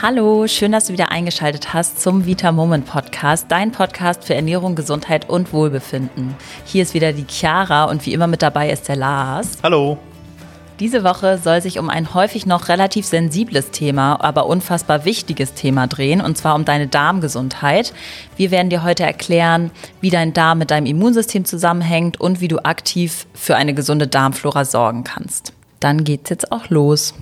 Hallo, schön, dass du wieder eingeschaltet hast zum Vita Moment Podcast, dein Podcast für Ernährung, Gesundheit und Wohlbefinden. Hier ist wieder die Chiara und wie immer mit dabei ist der Lars. Hallo. Diese Woche soll sich um ein häufig noch relativ sensibles Thema, aber unfassbar wichtiges Thema drehen, und zwar um deine Darmgesundheit. Wir werden dir heute erklären, wie dein Darm mit deinem Immunsystem zusammenhängt und wie du aktiv für eine gesunde Darmflora sorgen kannst. Dann geht's jetzt auch los.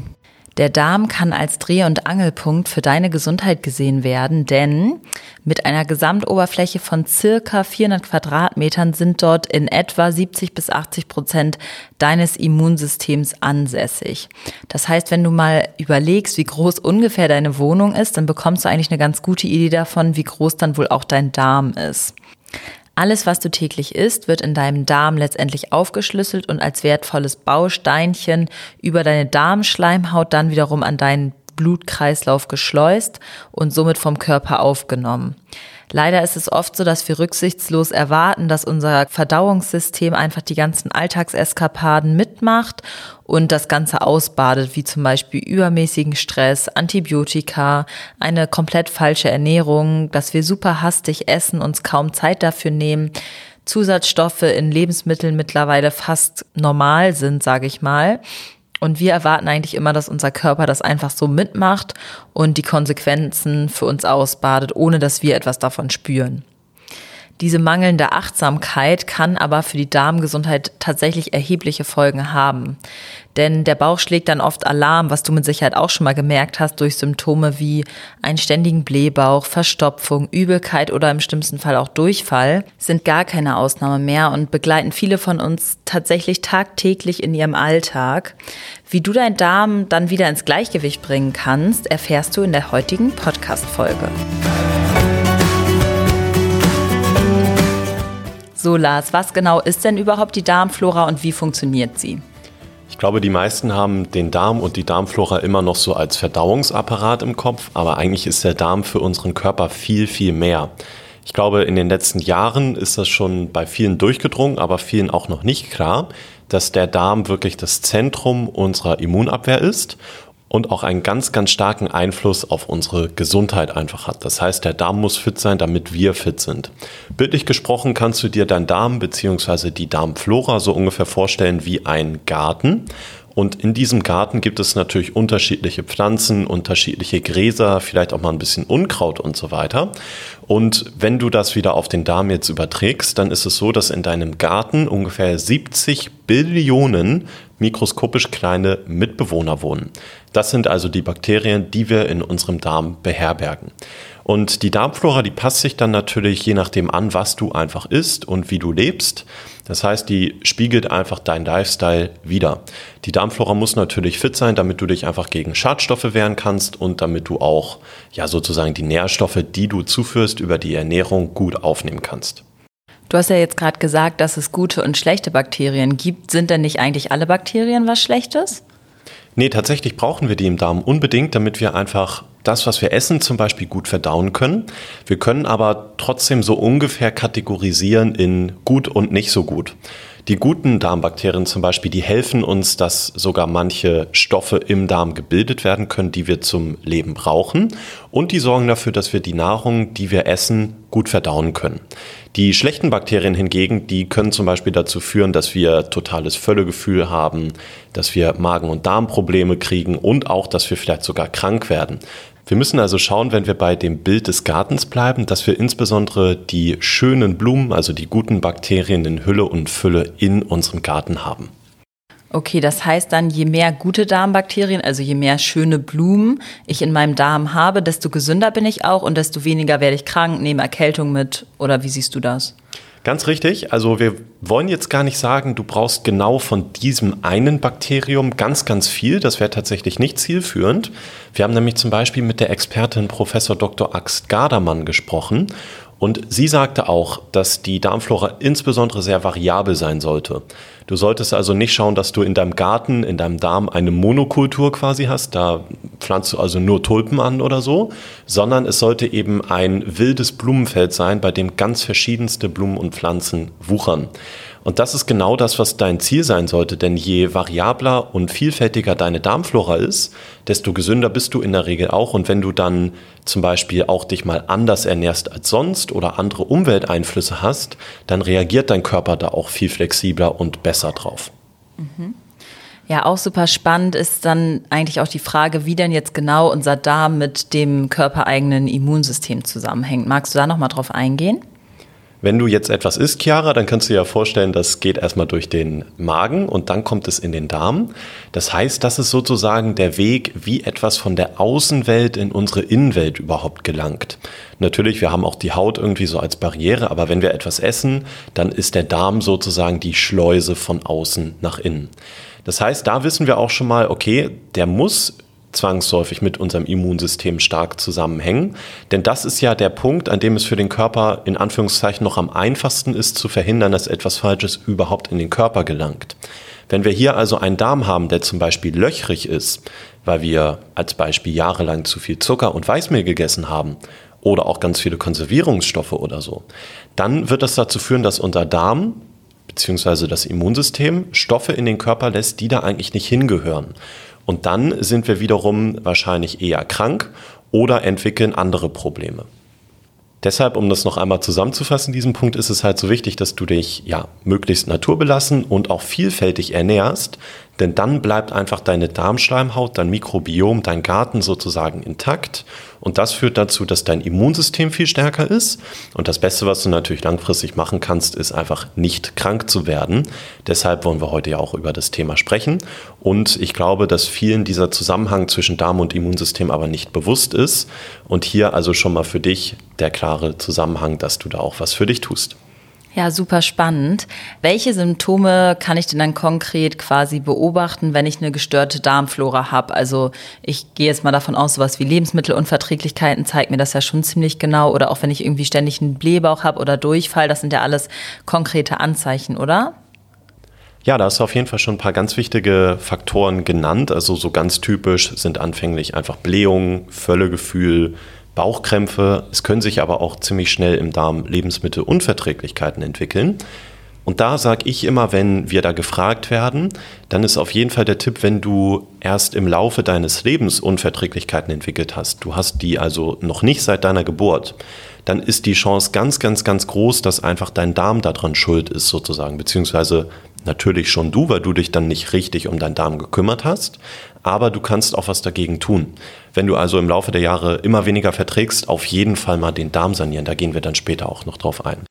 Der Darm kann als Dreh- und Angelpunkt für deine Gesundheit gesehen werden, denn mit einer Gesamtoberfläche von circa 400 Quadratmetern sind dort in etwa 70 bis 80 Prozent deines Immunsystems ansässig. Das heißt, wenn du mal überlegst, wie groß ungefähr deine Wohnung ist, dann bekommst du eigentlich eine ganz gute Idee davon, wie groß dann wohl auch dein Darm ist. Alles, was du täglich isst, wird in deinem Darm letztendlich aufgeschlüsselt und als wertvolles Bausteinchen über deine Darmschleimhaut dann wiederum an deinen Blutkreislauf geschleust und somit vom Körper aufgenommen. Leider ist es oft so, dass wir rücksichtslos erwarten, dass unser Verdauungssystem einfach die ganzen Alltagseskapaden mitmacht und das Ganze ausbadet, wie zum Beispiel übermäßigen Stress, Antibiotika, eine komplett falsche Ernährung, dass wir super hastig essen, uns kaum Zeit dafür nehmen, Zusatzstoffe in Lebensmitteln mittlerweile fast normal sind, sage ich mal. Und wir erwarten eigentlich immer, dass unser Körper das einfach so mitmacht und die Konsequenzen für uns ausbadet, ohne dass wir etwas davon spüren. Diese mangelnde Achtsamkeit kann aber für die Darmgesundheit tatsächlich erhebliche Folgen haben. Denn der Bauch schlägt dann oft Alarm, was du mit Sicherheit auch schon mal gemerkt hast, durch Symptome wie einen ständigen Blähbauch, Verstopfung, Übelkeit oder im schlimmsten Fall auch Durchfall, sind gar keine Ausnahme mehr und begleiten viele von uns tatsächlich tagtäglich in ihrem Alltag. Wie du deinen Darm dann wieder ins Gleichgewicht bringen kannst, erfährst du in der heutigen Podcast-Folge. So, Lars, was genau ist denn überhaupt die Darmflora und wie funktioniert sie? Ich glaube, die meisten haben den Darm und die Darmflora immer noch so als Verdauungsapparat im Kopf, aber eigentlich ist der Darm für unseren Körper viel, viel mehr. Ich glaube, in den letzten Jahren ist das schon bei vielen durchgedrungen, aber vielen auch noch nicht klar, dass der Darm wirklich das Zentrum unserer Immunabwehr ist und auch einen ganz, ganz starken Einfluss auf unsere Gesundheit einfach hat. Das heißt, der Darm muss fit sein, damit wir fit sind. Bildlich gesprochen kannst du dir deinen Darm bzw. die Darmflora so ungefähr vorstellen wie ein Garten. Und in diesem Garten gibt es natürlich unterschiedliche Pflanzen, unterschiedliche Gräser, vielleicht auch mal ein bisschen Unkraut und so weiter. Und wenn du das wieder auf den Darm jetzt überträgst, dann ist es so, dass in deinem Garten ungefähr 70 Billionen mikroskopisch kleine Mitbewohner wohnen. Das sind also die Bakterien, die wir in unserem Darm beherbergen. Und die Darmflora, die passt sich dann natürlich je nachdem an, was du einfach isst und wie du lebst. Das heißt, die spiegelt einfach dein Lifestyle wieder. Die Darmflora muss natürlich fit sein, damit du dich einfach gegen Schadstoffe wehren kannst und damit du auch ja sozusagen die Nährstoffe, die du zuführst über die Ernährung gut aufnehmen kannst. Du hast ja jetzt gerade gesagt, dass es gute und schlechte Bakterien gibt. Sind denn nicht eigentlich alle Bakterien was Schlechtes? Nee, tatsächlich brauchen wir die im Darm unbedingt, damit wir einfach das, was wir essen, zum Beispiel gut verdauen können. Wir können aber trotzdem so ungefähr kategorisieren in gut und nicht so gut. Die guten Darmbakterien zum Beispiel, die helfen uns, dass sogar manche Stoffe im Darm gebildet werden können, die wir zum Leben brauchen. Und die sorgen dafür, dass wir die Nahrung, die wir essen, gut verdauen können. Die schlechten Bakterien hingegen, die können zum Beispiel dazu führen, dass wir totales Völlegefühl haben, dass wir Magen- und Darmprobleme kriegen und auch, dass wir vielleicht sogar krank werden. Wir müssen also schauen, wenn wir bei dem Bild des Gartens bleiben, dass wir insbesondere die schönen Blumen, also die guten Bakterien in Hülle und Fülle in unserem Garten haben. Okay, das heißt dann, je mehr gute Darmbakterien, also je mehr schöne Blumen ich in meinem Darm habe, desto gesünder bin ich auch und desto weniger werde ich krank, nehme Erkältung mit. Oder wie siehst du das? Ganz richtig. Also wir wollen jetzt gar nicht sagen, du brauchst genau von diesem einen Bakterium ganz, ganz viel. Das wäre tatsächlich nicht zielführend. Wir haben nämlich zum Beispiel mit der Expertin Professor Dr. Axt Gardermann gesprochen und sie sagte auch, dass die Darmflora insbesondere sehr variabel sein sollte. Du solltest also nicht schauen, dass du in deinem Garten, in deinem Darm eine Monokultur quasi hast. Da pflanzt du also nur Tulpen an oder so, sondern es sollte eben ein wildes Blumenfeld sein, bei dem ganz verschiedenste Blumen und Pflanzen wuchern. Und das ist genau das, was dein Ziel sein sollte, denn je variabler und vielfältiger deine Darmflora ist, desto gesünder bist du in der Regel auch. Und wenn du dann zum Beispiel auch dich mal anders ernährst als sonst oder andere Umwelteinflüsse hast, dann reagiert dein Körper da auch viel flexibler und besser drauf. Mhm. Ja, auch super spannend ist dann eigentlich auch die Frage, wie denn jetzt genau unser Darm mit dem körpereigenen Immunsystem zusammenhängt. Magst du da nochmal drauf eingehen? Wenn du jetzt etwas isst, Chiara, dann kannst du dir ja vorstellen, das geht erstmal durch den Magen und dann kommt es in den Darm. Das heißt, das ist sozusagen der Weg, wie etwas von der Außenwelt in unsere Innenwelt überhaupt gelangt. Natürlich, wir haben auch die Haut irgendwie so als Barriere, aber wenn wir etwas essen, dann ist der Darm sozusagen die Schleuse von außen nach innen. Das heißt, da wissen wir auch schon mal, okay, der muss zwangsläufig mit unserem Immunsystem stark zusammenhängen. Denn das ist ja der Punkt, an dem es für den Körper in Anführungszeichen noch am einfachsten ist, zu verhindern, dass etwas Falsches überhaupt in den Körper gelangt. Wenn wir hier also einen Darm haben, der zum Beispiel löchrig ist, weil wir als Beispiel jahrelang zu viel Zucker und Weißmehl gegessen haben oder auch ganz viele Konservierungsstoffe oder so, dann wird das dazu führen, dass unser Darm bzw. das Immunsystem Stoffe in den Körper lässt, die da eigentlich nicht hingehören. Und dann sind wir wiederum wahrscheinlich eher krank oder entwickeln andere Probleme. Deshalb, um das noch einmal zusammenzufassen, diesen Punkt ist es halt so wichtig, dass du dich ja möglichst naturbelassen und auch vielfältig ernährst, denn dann bleibt einfach deine Darmschleimhaut, dein Mikrobiom, dein Garten sozusagen intakt. Und das führt dazu, dass dein Immunsystem viel stärker ist. Und das Beste, was du natürlich langfristig machen kannst, ist einfach nicht krank zu werden. Deshalb wollen wir heute ja auch über das Thema sprechen. Und ich glaube, dass vielen dieser Zusammenhang zwischen Darm und Immunsystem aber nicht bewusst ist. Und hier also schon mal für dich der klare Zusammenhang, dass du da auch was für dich tust. Ja, super spannend. Welche Symptome kann ich denn dann konkret quasi beobachten, wenn ich eine gestörte Darmflora habe? Also ich gehe jetzt mal davon aus, sowas wie Lebensmittelunverträglichkeiten zeigt mir das ja schon ziemlich genau. Oder auch wenn ich irgendwie ständig einen Blähbauch habe oder Durchfall, das sind ja alles konkrete Anzeichen, oder? Ja, da hast du auf jeden Fall schon ein paar ganz wichtige Faktoren genannt. Also so ganz typisch sind anfänglich einfach Blähungen, Völlegefühl, Bauchkrämpfe. Es können sich aber auch ziemlich schnell im Darm Lebensmittelunverträglichkeiten entwickeln. Und da sage ich immer, wenn wir da gefragt werden, dann ist auf jeden Fall der Tipp, wenn du erst im Laufe deines Lebens Unverträglichkeiten entwickelt hast, du hast die also noch nicht seit deiner Geburt, dann ist die Chance ganz, ganz, ganz groß, dass einfach dein Darm daran schuld ist sozusagen, beziehungsweise natürlich schon du, weil du dich dann nicht richtig um deinen Darm gekümmert hast, aber du kannst auch was dagegen tun. Wenn du also im Laufe der Jahre immer weniger verträgst, auf jeden Fall mal den Darm sanieren, da gehen wir dann später auch noch drauf ein.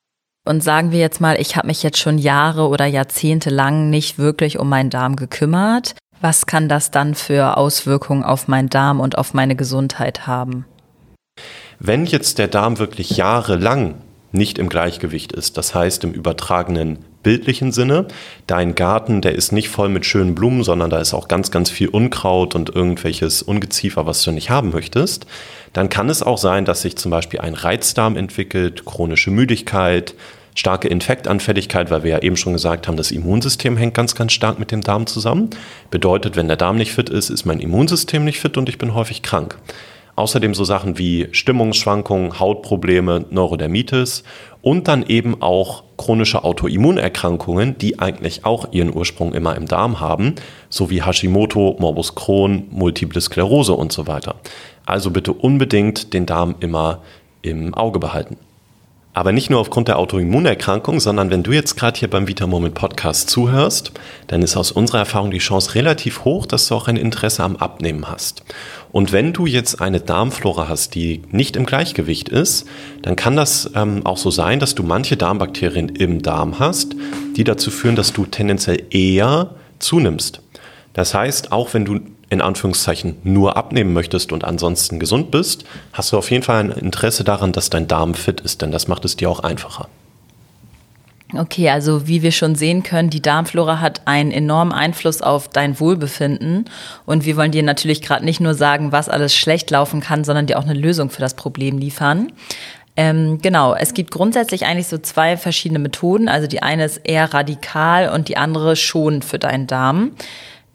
Und sagen wir jetzt mal, ich habe mich jetzt schon Jahre oder Jahrzehnte lang nicht wirklich um meinen Darm gekümmert. Was kann das dann für Auswirkungen auf meinen Darm und auf meine Gesundheit haben? Wenn jetzt der Darm wirklich jahrelang nicht im Gleichgewicht ist, das heißt im übertragenen bildlichen Sinne. Dein Garten, der ist nicht voll mit schönen Blumen, sondern da ist auch ganz, ganz viel Unkraut und irgendwelches Ungeziefer, was du nicht haben möchtest. Dann kann es auch sein, dass sich zum Beispiel ein Reizdarm entwickelt, chronische Müdigkeit, starke Infektanfälligkeit, weil wir ja eben schon gesagt haben, das Immunsystem hängt ganz, ganz stark mit dem Darm zusammen. Bedeutet, wenn der Darm nicht fit ist, ist mein Immunsystem nicht fit und ich bin häufig krank. Außerdem so Sachen wie Stimmungsschwankungen, Hautprobleme, Neurodermitis und dann eben auch chronische Autoimmunerkrankungen, die eigentlich auch ihren Ursprung immer im Darm haben, sowie Hashimoto, Morbus Crohn, Multiple Sklerose und so weiter. Also bitte unbedingt den Darm immer im Auge behalten. Aber nicht nur aufgrund der Autoimmunerkrankung, sondern wenn du jetzt gerade hier beim Vitamoment Podcast zuhörst, dann ist aus unserer Erfahrung die Chance relativ hoch, dass du auch ein Interesse am Abnehmen hast. Und wenn du jetzt eine Darmflora hast, die nicht im Gleichgewicht ist, dann kann das ähm, auch so sein, dass du manche Darmbakterien im Darm hast, die dazu führen, dass du tendenziell eher zunimmst. Das heißt, auch wenn du in Anführungszeichen nur abnehmen möchtest und ansonsten gesund bist, hast du auf jeden Fall ein Interesse daran, dass dein Darm fit ist, denn das macht es dir auch einfacher. Okay, also wie wir schon sehen können, die Darmflora hat einen enormen Einfluss auf dein Wohlbefinden. Und wir wollen dir natürlich gerade nicht nur sagen, was alles schlecht laufen kann, sondern dir auch eine Lösung für das Problem liefern. Ähm, genau, es gibt grundsätzlich eigentlich so zwei verschiedene Methoden. Also die eine ist eher radikal und die andere schonend für deinen Darm.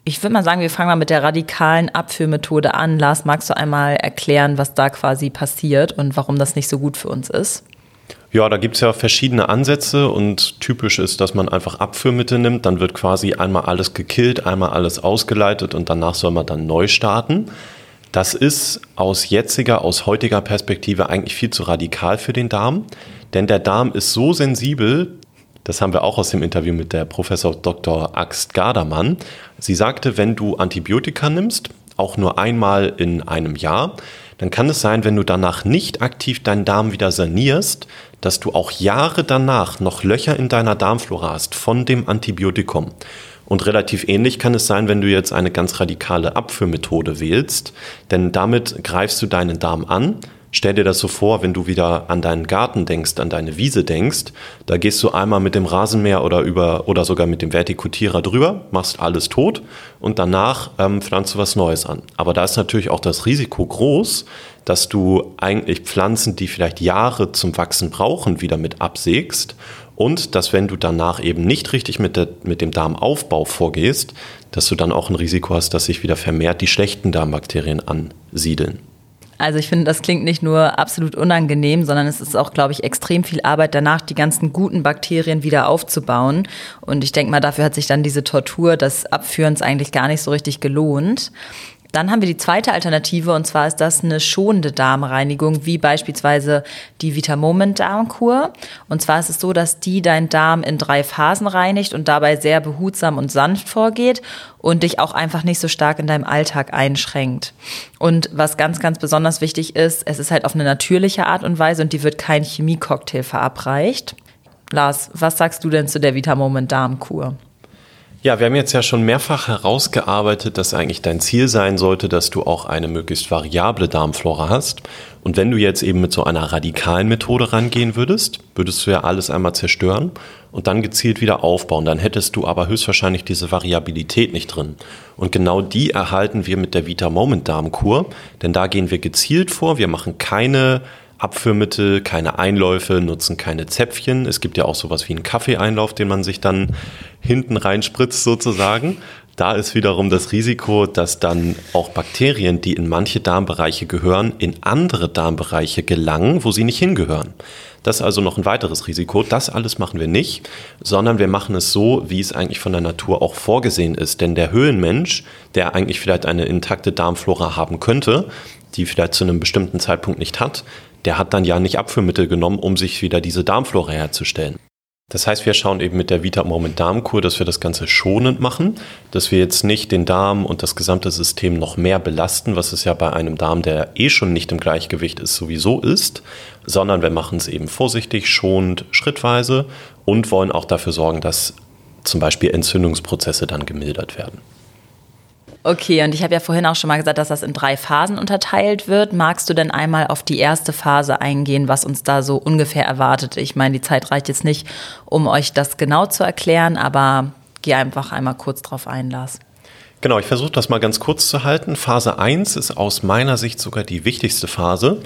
Ich würde mal sagen, wir fangen mal mit der radikalen Abführmethode an. Lars, magst du einmal erklären, was da quasi passiert und warum das nicht so gut für uns ist? Ja, da gibt es ja verschiedene Ansätze und typisch ist, dass man einfach Abführmittel nimmt. Dann wird quasi einmal alles gekillt, einmal alles ausgeleitet und danach soll man dann neu starten. Das ist aus jetziger, aus heutiger Perspektive eigentlich viel zu radikal für den Darm, denn der Darm ist so sensibel, das haben wir auch aus dem Interview mit der Professor Dr. Axt Gardermann. Sie sagte, wenn du Antibiotika nimmst, auch nur einmal in einem Jahr, dann kann es sein, wenn du danach nicht aktiv deinen Darm wieder sanierst, dass du auch Jahre danach noch Löcher in deiner Darmflora hast von dem Antibiotikum. Und relativ ähnlich kann es sein, wenn du jetzt eine ganz radikale Abführmethode wählst, denn damit greifst du deinen Darm an, Stell dir das so vor, wenn du wieder an deinen Garten denkst, an deine Wiese denkst, da gehst du einmal mit dem Rasenmäher oder über oder sogar mit dem Vertikutierer drüber, machst alles tot und danach ähm, pflanzt du was Neues an. Aber da ist natürlich auch das Risiko groß, dass du eigentlich Pflanzen, die vielleicht Jahre zum Wachsen brauchen, wieder mit absägst und dass wenn du danach eben nicht richtig mit, der, mit dem Darmaufbau vorgehst, dass du dann auch ein Risiko hast, dass sich wieder vermehrt die schlechten Darmbakterien ansiedeln. Also ich finde, das klingt nicht nur absolut unangenehm, sondern es ist auch, glaube ich, extrem viel Arbeit danach, die ganzen guten Bakterien wieder aufzubauen. Und ich denke mal, dafür hat sich dann diese Tortur des Abführens eigentlich gar nicht so richtig gelohnt. Dann haben wir die zweite Alternative und zwar ist das eine schonende Darmreinigung, wie beispielsweise die Vitamoment Darmkur. Und zwar ist es so, dass die deinen Darm in drei Phasen reinigt und dabei sehr behutsam und sanft vorgeht und dich auch einfach nicht so stark in deinem Alltag einschränkt. Und was ganz, ganz besonders wichtig ist, es ist halt auf eine natürliche Art und Weise und die wird kein Chemiecocktail verabreicht. Lars, was sagst du denn zu der Vitamoment Darmkur? Ja, wir haben jetzt ja schon mehrfach herausgearbeitet, dass eigentlich dein Ziel sein sollte, dass du auch eine möglichst variable Darmflora hast. Und wenn du jetzt eben mit so einer radikalen Methode rangehen würdest, würdest du ja alles einmal zerstören und dann gezielt wieder aufbauen. Dann hättest du aber höchstwahrscheinlich diese Variabilität nicht drin. Und genau die erhalten wir mit der Vita Moment Darmkur, denn da gehen wir gezielt vor. Wir machen keine Abführmittel, keine Einläufe, nutzen keine Zäpfchen. Es gibt ja auch sowas wie einen Kaffeeeinlauf, den man sich dann hinten reinspritzt sozusagen. Da ist wiederum das Risiko, dass dann auch Bakterien, die in manche Darmbereiche gehören, in andere Darmbereiche gelangen, wo sie nicht hingehören. Das ist also noch ein weiteres Risiko. Das alles machen wir nicht, sondern wir machen es so, wie es eigentlich von der Natur auch vorgesehen ist. Denn der Höhlenmensch, der eigentlich vielleicht eine intakte Darmflora haben könnte, die vielleicht zu einem bestimmten Zeitpunkt nicht hat, der hat dann ja nicht Abführmittel genommen, um sich wieder diese Darmflora herzustellen. Das heißt, wir schauen eben mit der Vita Moment Darmkur, dass wir das Ganze schonend machen, dass wir jetzt nicht den Darm und das gesamte System noch mehr belasten, was es ja bei einem Darm, der eh schon nicht im Gleichgewicht ist, sowieso ist, sondern wir machen es eben vorsichtig, schonend, schrittweise und wollen auch dafür sorgen, dass zum Beispiel Entzündungsprozesse dann gemildert werden. Okay, und ich habe ja vorhin auch schon mal gesagt, dass das in drei Phasen unterteilt wird. Magst du denn einmal auf die erste Phase eingehen, was uns da so ungefähr erwartet? Ich meine, die Zeit reicht jetzt nicht, um euch das genau zu erklären, aber geh einfach einmal kurz drauf ein, Lars. Genau, ich versuche das mal ganz kurz zu halten. Phase 1 ist aus meiner Sicht sogar die wichtigste Phase,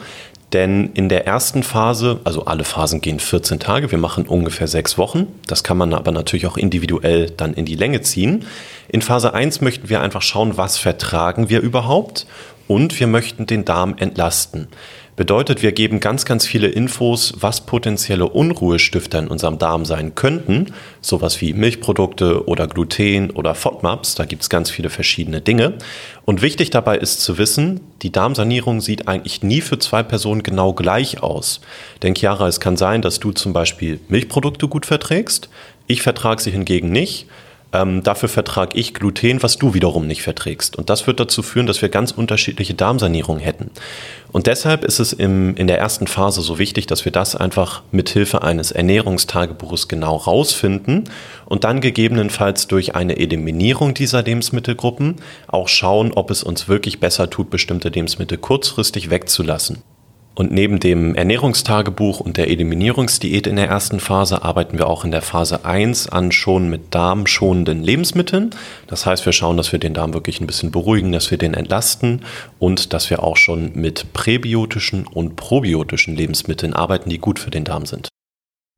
denn in der ersten Phase, also alle Phasen gehen 14 Tage, wir machen ungefähr sechs Wochen. Das kann man aber natürlich auch individuell dann in die Länge ziehen. In Phase 1 möchten wir einfach schauen, was vertragen wir überhaupt und wir möchten den Darm entlasten. Bedeutet, wir geben ganz, ganz viele Infos, was potenzielle Unruhestifter in unserem Darm sein könnten. Sowas wie Milchprodukte oder Gluten oder FODMAPs, da gibt es ganz viele verschiedene Dinge. Und wichtig dabei ist zu wissen, die Darmsanierung sieht eigentlich nie für zwei Personen genau gleich aus. Denn Chiara, es kann sein, dass du zum Beispiel Milchprodukte gut verträgst, ich vertrage sie hingegen nicht. Ähm, dafür vertrage ich Gluten, was du wiederum nicht verträgst. Und das wird dazu führen, dass wir ganz unterschiedliche Darmsanierungen hätten. Und deshalb ist es im, in der ersten Phase so wichtig, dass wir das einfach mit Hilfe eines Ernährungstagebuches genau rausfinden und dann gegebenenfalls durch eine Eliminierung dieser Lebensmittelgruppen auch schauen, ob es uns wirklich besser tut, bestimmte Lebensmittel kurzfristig wegzulassen. Und neben dem Ernährungstagebuch und der Eliminierungsdiät in der ersten Phase arbeiten wir auch in der Phase 1 an schon mit darmschonenden Lebensmitteln. Das heißt, wir schauen, dass wir den Darm wirklich ein bisschen beruhigen, dass wir den entlasten und dass wir auch schon mit präbiotischen und probiotischen Lebensmitteln arbeiten, die gut für den Darm sind.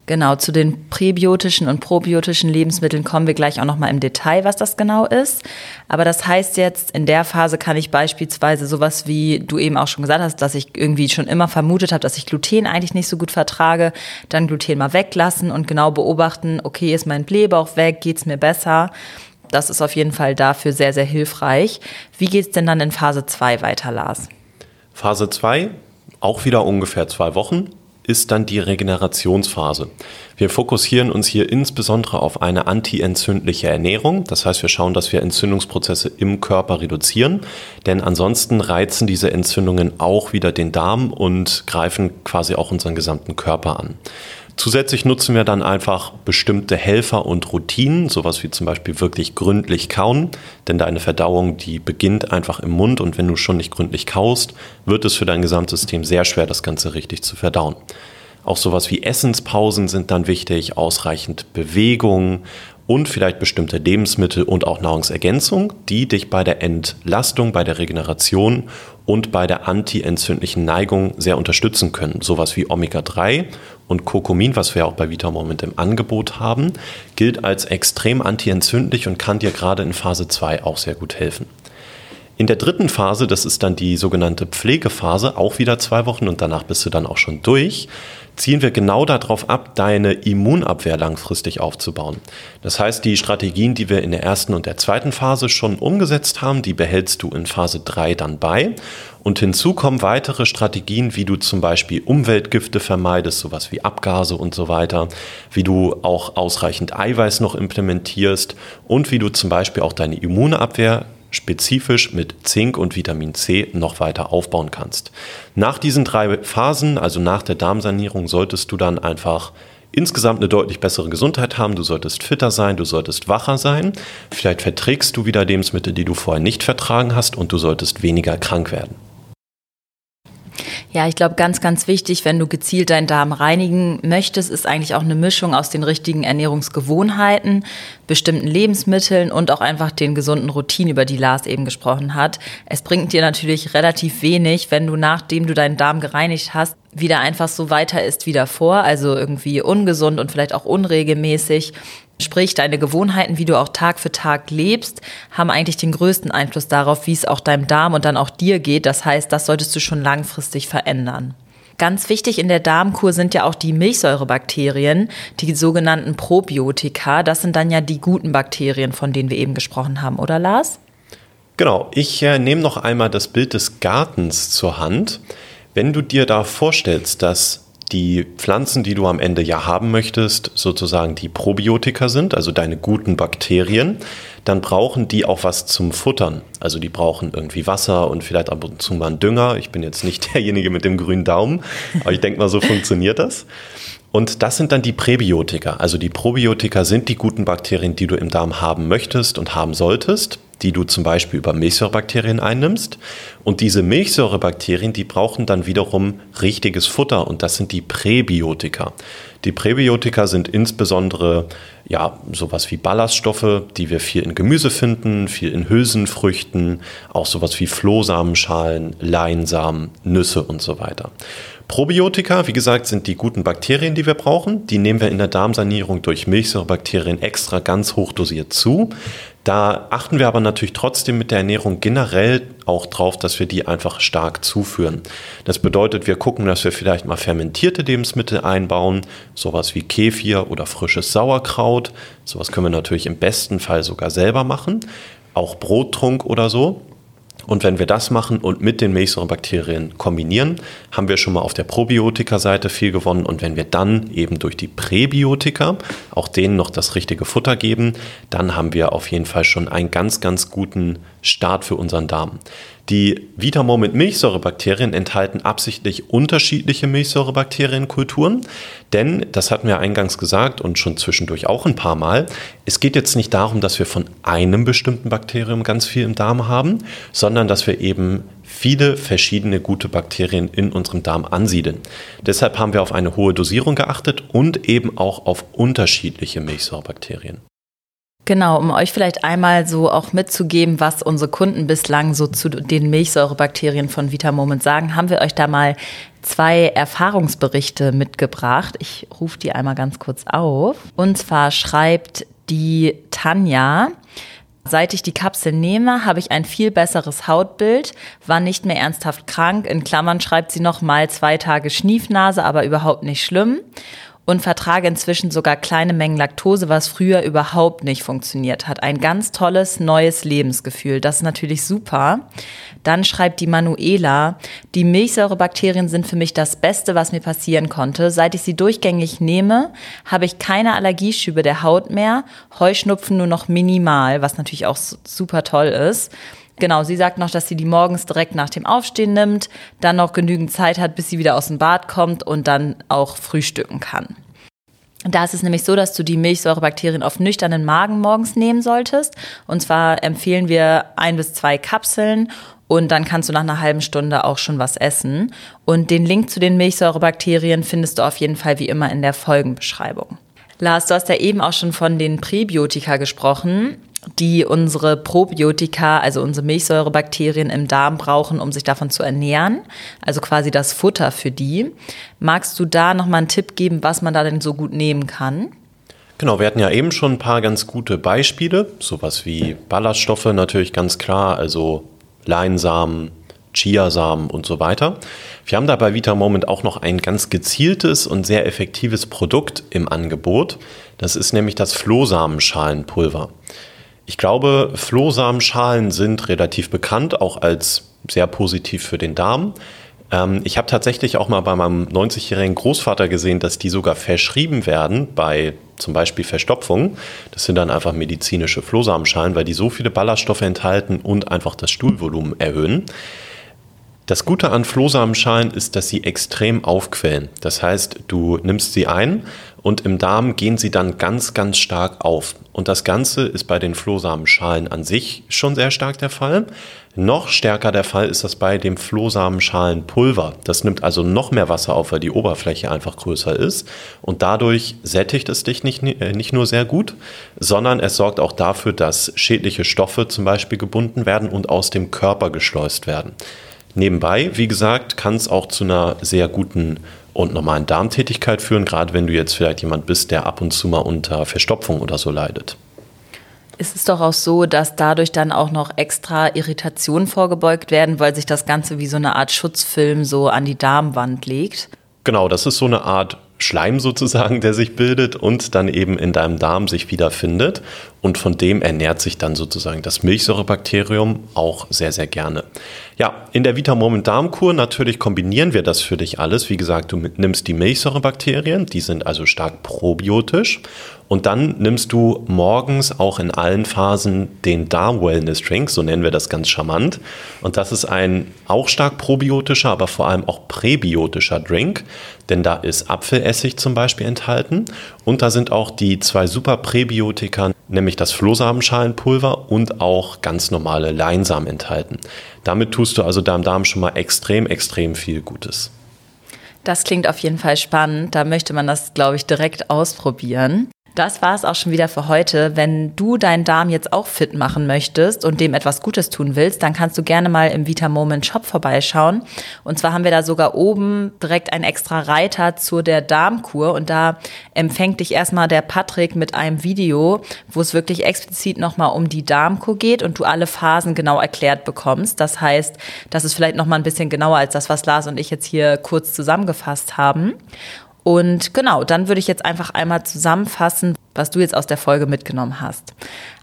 Genau, zu den präbiotischen und probiotischen Lebensmitteln kommen wir gleich auch nochmal im Detail, was das genau ist. Aber das heißt jetzt, in der Phase kann ich beispielsweise sowas wie du eben auch schon gesagt hast, dass ich irgendwie schon immer vermutet habe, dass ich Gluten eigentlich nicht so gut vertrage, dann Gluten mal weglassen und genau beobachten, okay, ist mein Blähbauch weg, geht's mir besser? Das ist auf jeden Fall dafür sehr, sehr hilfreich. Wie geht's denn dann in Phase 2 weiter, Lars? Phase 2, auch wieder ungefähr zwei Wochen ist dann die Regenerationsphase. Wir fokussieren uns hier insbesondere auf eine antientzündliche Ernährung. Das heißt, wir schauen, dass wir Entzündungsprozesse im Körper reduzieren, denn ansonsten reizen diese Entzündungen auch wieder den Darm und greifen quasi auch unseren gesamten Körper an. Zusätzlich nutzen wir dann einfach bestimmte Helfer und Routinen, sowas wie zum Beispiel wirklich gründlich kauen, denn deine Verdauung, die beginnt einfach im Mund und wenn du schon nicht gründlich kaust, wird es für dein Gesamtsystem sehr schwer, das Ganze richtig zu verdauen. Auch sowas wie Essenspausen sind dann wichtig, ausreichend Bewegung und vielleicht bestimmte Lebensmittel und auch Nahrungsergänzung, die dich bei der Entlastung, bei der Regeneration und bei der antientzündlichen Neigung sehr unterstützen können. Sowas wie Omega-3 und Kurkumin, was wir auch bei Vitamoment im Angebot haben, gilt als extrem antientzündlich und kann dir gerade in Phase 2 auch sehr gut helfen. In der dritten Phase, das ist dann die sogenannte Pflegephase, auch wieder zwei Wochen und danach bist du dann auch schon durch, ziehen wir genau darauf ab, deine Immunabwehr langfristig aufzubauen. Das heißt, die Strategien, die wir in der ersten und der zweiten Phase schon umgesetzt haben, die behältst du in Phase 3 dann bei. Und hinzu kommen weitere Strategien, wie du zum Beispiel Umweltgifte vermeidest, sowas wie Abgase und so weiter, wie du auch ausreichend Eiweiß noch implementierst und wie du zum Beispiel auch deine Immunabwehr spezifisch mit Zink und Vitamin C noch weiter aufbauen kannst. Nach diesen drei Phasen, also nach der Darmsanierung, solltest du dann einfach insgesamt eine deutlich bessere Gesundheit haben. Du solltest fitter sein, du solltest wacher sein. Vielleicht verträgst du wieder Lebensmittel, die du vorher nicht vertragen hast und du solltest weniger krank werden. Ja, ich glaube, ganz, ganz wichtig, wenn du gezielt deinen Darm reinigen möchtest, ist eigentlich auch eine Mischung aus den richtigen Ernährungsgewohnheiten, bestimmten Lebensmitteln und auch einfach den gesunden Routinen, über die Lars eben gesprochen hat. Es bringt dir natürlich relativ wenig, wenn du nachdem du deinen Darm gereinigt hast, wieder einfach so weiter ist wie davor, also irgendwie ungesund und vielleicht auch unregelmäßig. Sprich, deine Gewohnheiten, wie du auch Tag für Tag lebst, haben eigentlich den größten Einfluss darauf, wie es auch deinem Darm und dann auch dir geht. Das heißt, das solltest du schon langfristig verändern. Ganz wichtig in der Darmkur sind ja auch die Milchsäurebakterien, die sogenannten Probiotika. Das sind dann ja die guten Bakterien, von denen wir eben gesprochen haben, oder Lars? Genau, ich äh, nehme noch einmal das Bild des Gartens zur Hand. Wenn du dir da vorstellst, dass die Pflanzen, die du am Ende ja haben möchtest, sozusagen die Probiotika sind, also deine guten Bakterien, dann brauchen die auch was zum Futtern. Also die brauchen irgendwie Wasser und vielleicht ab und zu mal einen Dünger. Ich bin jetzt nicht derjenige mit dem grünen Daumen, aber ich denke mal, so funktioniert das. Und das sind dann die Präbiotika. Also die Probiotika sind die guten Bakterien, die du im Darm haben möchtest und haben solltest die du zum Beispiel über Milchsäurebakterien einnimmst. Und diese Milchsäurebakterien, die brauchen dann wiederum richtiges Futter und das sind die Präbiotika. Die Präbiotika sind insbesondere ja sowas wie Ballaststoffe, die wir viel in Gemüse finden, viel in Hülsenfrüchten, auch sowas wie Flohsamenschalen, Leinsamen, Nüsse und so weiter. Probiotika, wie gesagt, sind die guten Bakterien, die wir brauchen. Die nehmen wir in der Darmsanierung durch Milchsäurebakterien extra ganz hoch dosiert zu. Da achten wir aber natürlich trotzdem mit der Ernährung generell auch drauf, dass wir die einfach stark zuführen. Das bedeutet, wir gucken, dass wir vielleicht mal fermentierte Lebensmittel einbauen, sowas wie Kefir oder frisches Sauerkraut. Sowas können wir natürlich im besten Fall sogar selber machen. Auch Brottrunk oder so. Und wenn wir das machen und mit den Milchsäurebakterien kombinieren, haben wir schon mal auf der Probiotika-Seite viel gewonnen. Und wenn wir dann eben durch die Präbiotika auch denen noch das richtige Futter geben, dann haben wir auf jeden Fall schon einen ganz, ganz guten Start für unseren Darm. Die Vitamor mit Milchsäurebakterien enthalten absichtlich unterschiedliche Milchsäurebakterienkulturen, denn, das hatten wir eingangs gesagt und schon zwischendurch auch ein paar Mal, es geht jetzt nicht darum, dass wir von einem bestimmten Bakterium ganz viel im Darm haben, sondern dass wir eben viele verschiedene gute Bakterien in unserem Darm ansiedeln. Deshalb haben wir auf eine hohe Dosierung geachtet und eben auch auf unterschiedliche Milchsäurebakterien. Genau, um euch vielleicht einmal so auch mitzugeben, was unsere Kunden bislang so zu den Milchsäurebakterien von Vitamoment sagen, haben wir euch da mal zwei Erfahrungsberichte mitgebracht. Ich rufe die einmal ganz kurz auf. Und zwar schreibt die Tanja, Seit ich die Kapsel nehme, habe ich ein viel besseres Hautbild, war nicht mehr ernsthaft krank. In Klammern schreibt sie noch mal zwei Tage Schniefnase, aber überhaupt nicht schlimm und vertrage inzwischen sogar kleine Mengen Laktose, was früher überhaupt nicht funktioniert hat. Ein ganz tolles neues Lebensgefühl. Das ist natürlich super. Dann schreibt die Manuela, die Milchsäurebakterien sind für mich das Beste, was mir passieren konnte. Seit ich sie durchgängig nehme, habe ich keine Allergieschübe der Haut mehr, Heuschnupfen nur noch minimal, was natürlich auch super toll ist. Genau, sie sagt noch, dass sie die morgens direkt nach dem Aufstehen nimmt, dann noch genügend Zeit hat, bis sie wieder aus dem Bad kommt und dann auch frühstücken kann. Da ist es nämlich so, dass du die Milchsäurebakterien auf nüchternen Magen morgens nehmen solltest. Und zwar empfehlen wir ein bis zwei Kapseln und dann kannst du nach einer halben Stunde auch schon was essen. Und den Link zu den Milchsäurebakterien findest du auf jeden Fall wie immer in der Folgenbeschreibung. Lars, du hast ja eben auch schon von den Präbiotika gesprochen die unsere Probiotika, also unsere Milchsäurebakterien im Darm brauchen, um sich davon zu ernähren. Also quasi das Futter für die. Magst du da nochmal einen Tipp geben, was man da denn so gut nehmen kann? Genau, wir hatten ja eben schon ein paar ganz gute Beispiele, sowas wie Ballaststoffe natürlich ganz klar, also Leinsamen, Chiasamen und so weiter. Wir haben da bei Vita Moment auch noch ein ganz gezieltes und sehr effektives Produkt im Angebot. Das ist nämlich das Flohsamenschalenpulver. Ich glaube, Flohsamenschalen sind relativ bekannt, auch als sehr positiv für den Darm. Ähm, ich habe tatsächlich auch mal bei meinem 90-jährigen Großvater gesehen, dass die sogar verschrieben werden bei zum Beispiel Verstopfung. Das sind dann einfach medizinische Flohsamenschalen, weil die so viele Ballaststoffe enthalten und einfach das Stuhlvolumen erhöhen. Das Gute an Flohsamenschalen ist, dass sie extrem aufquellen. Das heißt, du nimmst sie ein und im Darm gehen sie dann ganz, ganz stark auf. Und das Ganze ist bei den Flohsamenschalen an sich schon sehr stark der Fall. Noch stärker der Fall ist das bei dem Flohsamenschalenpulver. Das nimmt also noch mehr Wasser auf, weil die Oberfläche einfach größer ist. Und dadurch sättigt es dich nicht, äh, nicht nur sehr gut, sondern es sorgt auch dafür, dass schädliche Stoffe zum Beispiel gebunden werden und aus dem Körper geschleust werden. Nebenbei, wie gesagt, kann es auch zu einer sehr guten und normalen Darmtätigkeit führen, gerade wenn du jetzt vielleicht jemand bist, der ab und zu mal unter Verstopfung oder so leidet. Ist es doch auch so, dass dadurch dann auch noch extra Irritationen vorgebeugt werden, weil sich das Ganze wie so eine Art Schutzfilm so an die Darmwand legt? Genau, das ist so eine Art Schleim sozusagen, der sich bildet und dann eben in deinem Darm sich wiederfindet. Und von dem ernährt sich dann sozusagen das Milchsäurebakterium auch sehr, sehr gerne. Ja, in der Vita Darmkur natürlich kombinieren wir das für dich alles. Wie gesagt, du nimmst die Milchsäurebakterien, die sind also stark probiotisch. Und dann nimmst du morgens auch in allen Phasen den Darm Wellness Drink, so nennen wir das ganz charmant. Und das ist ein auch stark probiotischer, aber vor allem auch präbiotischer Drink, denn da ist Apfelessig zum Beispiel enthalten. Und da sind auch die zwei super Präbiotika, nämlich das Flohsamenschalenpulver und auch ganz normale Leinsamen enthalten. Damit tust du also deinem Darm schon mal extrem, extrem viel Gutes. Das klingt auf jeden Fall spannend. Da möchte man das, glaube ich, direkt ausprobieren. Das war es auch schon wieder für heute. Wenn du deinen Darm jetzt auch fit machen möchtest und dem etwas Gutes tun willst, dann kannst du gerne mal im Vita Moment Shop vorbeischauen. Und zwar haben wir da sogar oben direkt einen extra Reiter zu der Darmkur und da empfängt dich erstmal der Patrick mit einem Video, wo es wirklich explizit nochmal um die Darmkur geht und du alle Phasen genau erklärt bekommst. Das heißt, das ist vielleicht nochmal ein bisschen genauer als das, was Lars und ich jetzt hier kurz zusammengefasst haben. Und genau, dann würde ich jetzt einfach einmal zusammenfassen, was du jetzt aus der Folge mitgenommen hast.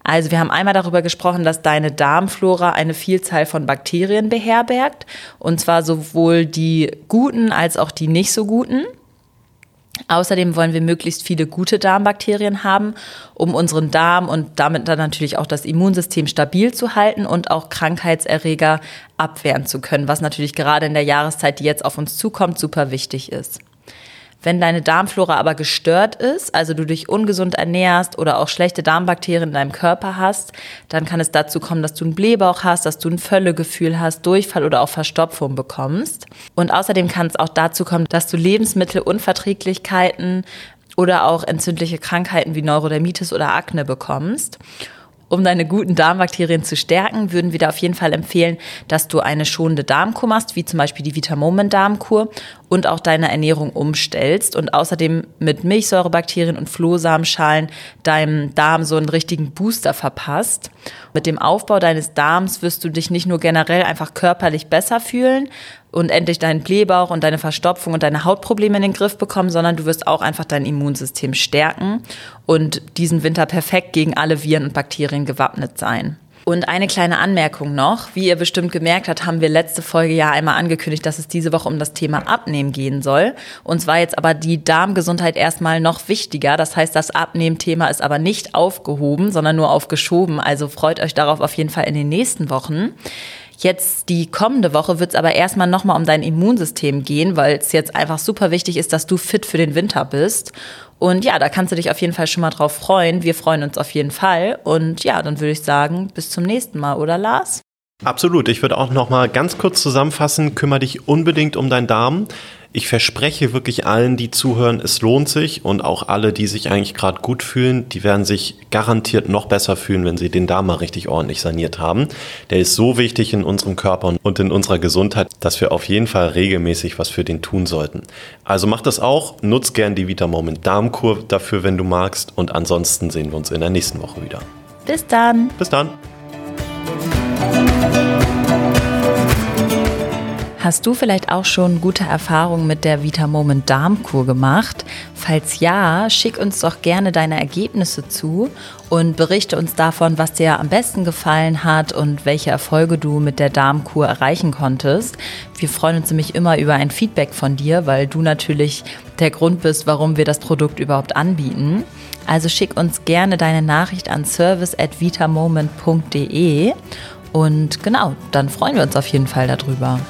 Also wir haben einmal darüber gesprochen, dass deine Darmflora eine Vielzahl von Bakterien beherbergt, und zwar sowohl die guten als auch die nicht so guten. Außerdem wollen wir möglichst viele gute Darmbakterien haben, um unseren Darm und damit dann natürlich auch das Immunsystem stabil zu halten und auch Krankheitserreger abwehren zu können, was natürlich gerade in der Jahreszeit, die jetzt auf uns zukommt, super wichtig ist. Wenn deine Darmflora aber gestört ist, also du dich ungesund ernährst oder auch schlechte Darmbakterien in deinem Körper hast, dann kann es dazu kommen, dass du einen Blähbauch hast, dass du ein Völlegefühl hast, Durchfall oder auch Verstopfung bekommst. Und außerdem kann es auch dazu kommen, dass du Lebensmittelunverträglichkeiten oder auch entzündliche Krankheiten wie Neurodermitis oder Akne bekommst. Um deine guten Darmbakterien zu stärken, würden wir dir auf jeden Fall empfehlen, dass du eine schonende Darmkur machst, wie zum Beispiel die Vitamomen Darmkur und auch deine Ernährung umstellst und außerdem mit Milchsäurebakterien und Flohsamenschalen deinem Darm so einen richtigen Booster verpasst. Mit dem Aufbau deines Darms wirst du dich nicht nur generell einfach körperlich besser fühlen, und endlich deinen Blähbauch und deine Verstopfung und deine Hautprobleme in den Griff bekommen, sondern du wirst auch einfach dein Immunsystem stärken und diesen Winter perfekt gegen alle Viren und Bakterien gewappnet sein. Und eine kleine Anmerkung noch. Wie ihr bestimmt gemerkt habt, haben wir letzte Folge ja einmal angekündigt, dass es diese Woche um das Thema Abnehmen gehen soll. Uns war jetzt aber die Darmgesundheit erstmal noch wichtiger. Das heißt, das Abnehmen-Thema ist aber nicht aufgehoben, sondern nur aufgeschoben. Also freut euch darauf auf jeden Fall in den nächsten Wochen. Jetzt die kommende Woche wird es aber erstmal nochmal um dein Immunsystem gehen, weil es jetzt einfach super wichtig ist, dass du fit für den Winter bist. Und ja, da kannst du dich auf jeden Fall schon mal drauf freuen. Wir freuen uns auf jeden Fall. Und ja, dann würde ich sagen, bis zum nächsten Mal, oder Lars? Absolut. Ich würde auch noch mal ganz kurz zusammenfassen. Kümmere dich unbedingt um deinen Darm. Ich verspreche wirklich allen, die zuhören, es lohnt sich und auch alle, die sich eigentlich gerade gut fühlen, die werden sich garantiert noch besser fühlen, wenn sie den Darm mal richtig ordentlich saniert haben. Der ist so wichtig in unserem Körper und in unserer Gesundheit, dass wir auf jeden Fall regelmäßig was für den tun sollten. Also mach das auch, nutz gern die Vita Moment Darmkur dafür, wenn du magst und ansonsten sehen wir uns in der nächsten Woche wieder. Bis dann. Bis dann. Hast du vielleicht auch schon gute Erfahrungen mit der Vita Moment Darmkur gemacht? Falls ja, schick uns doch gerne deine Ergebnisse zu und berichte uns davon, was dir am besten gefallen hat und welche Erfolge du mit der Darmkur erreichen konntest. Wir freuen uns nämlich immer über ein Feedback von dir, weil du natürlich der Grund bist, warum wir das Produkt überhaupt anbieten. Also schick uns gerne deine Nachricht an service@vitamoment.de und genau, dann freuen wir uns auf jeden Fall darüber.